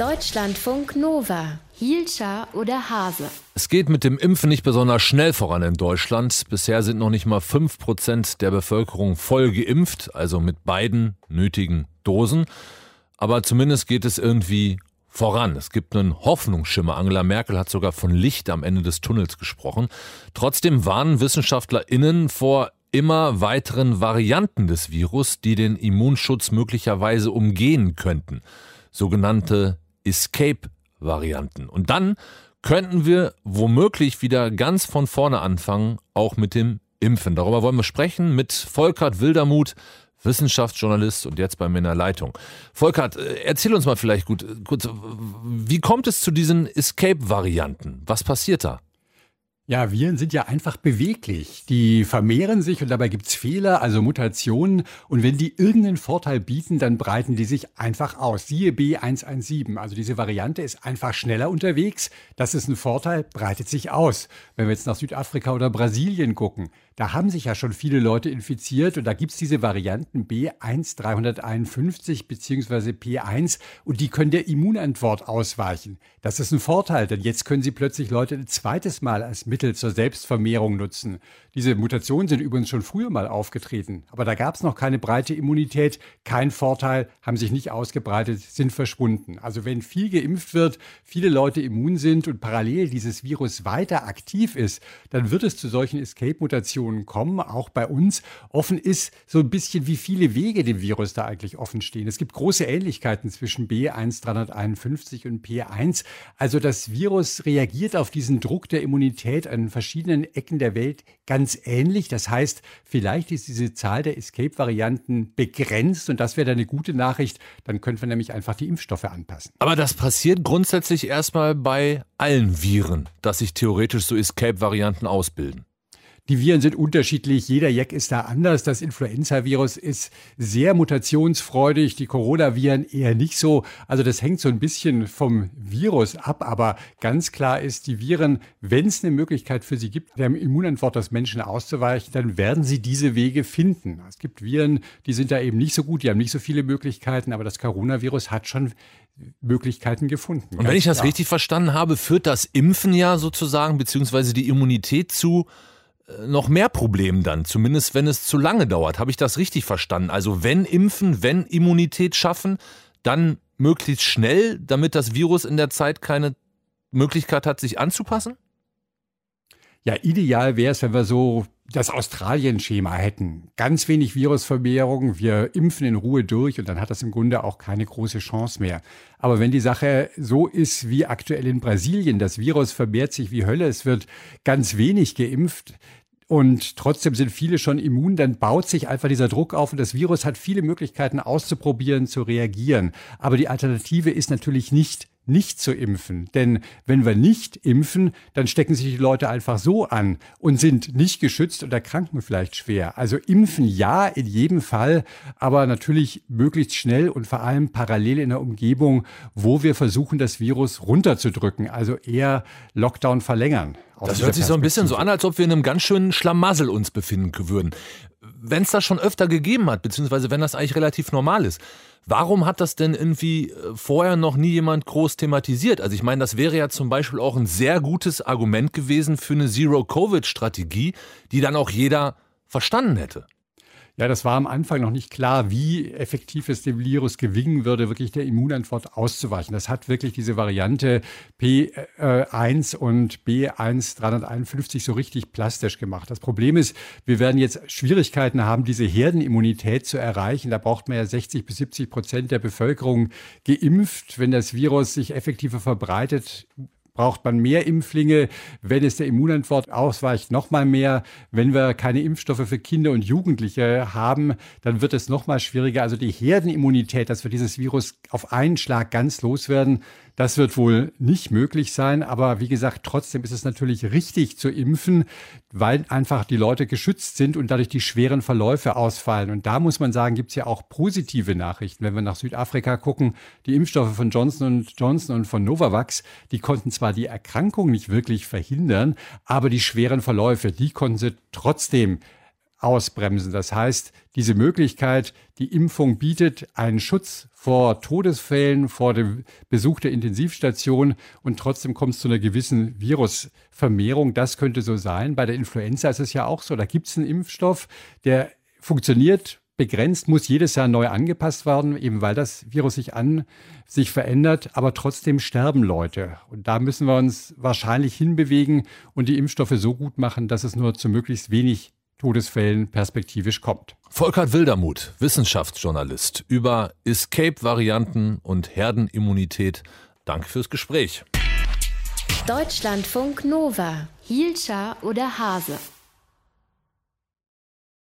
Deutschlandfunk Nova. Hielscher oder Hase? Es geht mit dem Impfen nicht besonders schnell voran in Deutschland. Bisher sind noch nicht mal 5% der Bevölkerung voll geimpft, also mit beiden nötigen Dosen. Aber zumindest geht es irgendwie voran. Es gibt einen Hoffnungsschimmer. Angela Merkel hat sogar von Licht am Ende des Tunnels gesprochen. Trotzdem warnen WissenschaftlerInnen vor immer weiteren Varianten des Virus, die den Immunschutz möglicherweise umgehen könnten. Sogenannte Escape-Varianten. Und dann könnten wir womöglich wieder ganz von vorne anfangen, auch mit dem Impfen. Darüber wollen wir sprechen mit Volkert Wildermuth, Wissenschaftsjournalist und jetzt bei mir in der Leitung. Volkert, äh, erzähl uns mal vielleicht gut, kurz, wie kommt es zu diesen Escape-Varianten? Was passiert da? Ja, Viren sind ja einfach beweglich. Die vermehren sich und dabei gibt's Fehler, also Mutationen. Und wenn die irgendeinen Vorteil bieten, dann breiten die sich einfach aus. Siehe B117. Also diese Variante ist einfach schneller unterwegs. Das ist ein Vorteil, breitet sich aus. Wenn wir jetzt nach Südafrika oder Brasilien gucken, da haben sich ja schon viele Leute infiziert und da gibt's diese Varianten B1351 bzw. P1 und die können der Immunantwort ausweichen. Das ist ein Vorteil, denn jetzt können sie plötzlich Leute ein zweites Mal als Mittel zur Selbstvermehrung nutzen. Diese Mutationen sind übrigens schon früher mal aufgetreten, aber da gab es noch keine breite Immunität, kein Vorteil, haben sich nicht ausgebreitet, sind verschwunden. Also wenn viel geimpft wird, viele Leute immun sind und parallel dieses Virus weiter aktiv ist, dann wird es zu solchen Escape-Mutationen kommen, auch bei uns. Offen ist so ein bisschen, wie viele Wege dem Virus da eigentlich offen stehen. Es gibt große Ähnlichkeiten zwischen B1351 und P1. Also das Virus reagiert auf diesen Druck der Immunität an verschiedenen Ecken der Welt ganz ähnlich. Das heißt, vielleicht ist diese Zahl der Escape-Varianten begrenzt und das wäre dann eine gute Nachricht. Dann könnten wir nämlich einfach die Impfstoffe anpassen. Aber das passiert grundsätzlich erstmal bei allen Viren, dass sich theoretisch so Escape-Varianten ausbilden. Die Viren sind unterschiedlich, jeder Jack ist da anders. Das Influenza-Virus ist sehr mutationsfreudig, die Coronaviren eher nicht so. Also das hängt so ein bisschen vom Virus ab, aber ganz klar ist, die Viren, wenn es eine Möglichkeit für sie gibt, der Immunantwort des Menschen auszuweichen, dann werden sie diese Wege finden. Es gibt Viren, die sind da eben nicht so gut, die haben nicht so viele Möglichkeiten, aber das Coronavirus hat schon Möglichkeiten gefunden. Und wenn ich das klar. richtig verstanden habe, führt das Impfen ja sozusagen, beziehungsweise die Immunität zu noch mehr Problem dann, zumindest wenn es zu lange dauert. Habe ich das richtig verstanden? Also wenn impfen, wenn Immunität schaffen, dann möglichst schnell, damit das Virus in der Zeit keine Möglichkeit hat, sich anzupassen? Ja, ideal wäre es, wenn wir so das Australien-Schema hätten. Ganz wenig Virusvermehrung, wir impfen in Ruhe durch und dann hat das im Grunde auch keine große Chance mehr. Aber wenn die Sache so ist wie aktuell in Brasilien, das Virus vermehrt sich wie Hölle, es wird ganz wenig geimpft, und trotzdem sind viele schon immun, dann baut sich einfach dieser Druck auf und das Virus hat viele Möglichkeiten auszuprobieren, zu reagieren. Aber die Alternative ist natürlich nicht nicht zu impfen. Denn wenn wir nicht impfen, dann stecken sich die Leute einfach so an und sind nicht geschützt und erkranken vielleicht schwer. Also impfen ja in jedem Fall, aber natürlich möglichst schnell und vor allem parallel in der Umgebung, wo wir versuchen, das Virus runterzudrücken. Also eher Lockdown verlängern. Das hört sich so ein bisschen so an, als ob wir in einem ganz schönen Schlamassel uns befinden würden. Wenn es das schon öfter gegeben hat, beziehungsweise wenn das eigentlich relativ normal ist, Warum hat das denn irgendwie äh, vorher noch nie jemand groß thematisiert? Also ich meine, das wäre ja zum Beispiel auch ein sehr gutes Argument gewesen für eine Zero-Covid-Strategie, die dann auch jeder verstanden hätte. Ja, das war am Anfang noch nicht klar, wie effektiv es dem Virus gelingen würde, wirklich der Immunantwort auszuweichen. Das hat wirklich diese Variante P1 und B1351 so richtig plastisch gemacht. Das Problem ist, wir werden jetzt Schwierigkeiten haben, diese Herdenimmunität zu erreichen. Da braucht man ja 60 bis 70 Prozent der Bevölkerung geimpft. Wenn das Virus sich effektiver verbreitet, braucht man mehr Impflinge. Wenn es der Immunantwort ausweicht, noch mal mehr. Wenn wir keine Impfstoffe für Kinder und Jugendliche haben, dann wird es noch mal schwieriger. Also die Herdenimmunität, dass wir dieses Virus auf einen Schlag ganz loswerden, das wird wohl nicht möglich sein, aber wie gesagt, trotzdem ist es natürlich richtig zu impfen, weil einfach die Leute geschützt sind und dadurch die schweren Verläufe ausfallen. Und da muss man sagen, gibt es ja auch positive Nachrichten. Wenn wir nach Südafrika gucken, die Impfstoffe von Johnson Johnson und von Novavax, die konnten zwar die Erkrankung nicht wirklich verhindern, aber die schweren Verläufe, die konnten sie trotzdem ausbremsen. Das heißt, diese Möglichkeit, die Impfung bietet einen Schutz vor Todesfällen, vor dem Besuch der Intensivstation und trotzdem kommt es zu einer gewissen Virusvermehrung. Das könnte so sein. Bei der Influenza ist es ja auch so. Da gibt es einen Impfstoff, der funktioniert begrenzt, muss jedes Jahr neu angepasst werden, eben weil das Virus sich an sich verändert, aber trotzdem sterben Leute. Und da müssen wir uns wahrscheinlich hinbewegen und die Impfstoffe so gut machen, dass es nur zu möglichst wenig Todesfällen perspektivisch kommt. Volkert Wildermuth, Wissenschaftsjournalist über Escape-Varianten und Herdenimmunität. Danke fürs Gespräch. Deutschlandfunk Nova, Hielscher oder Hase.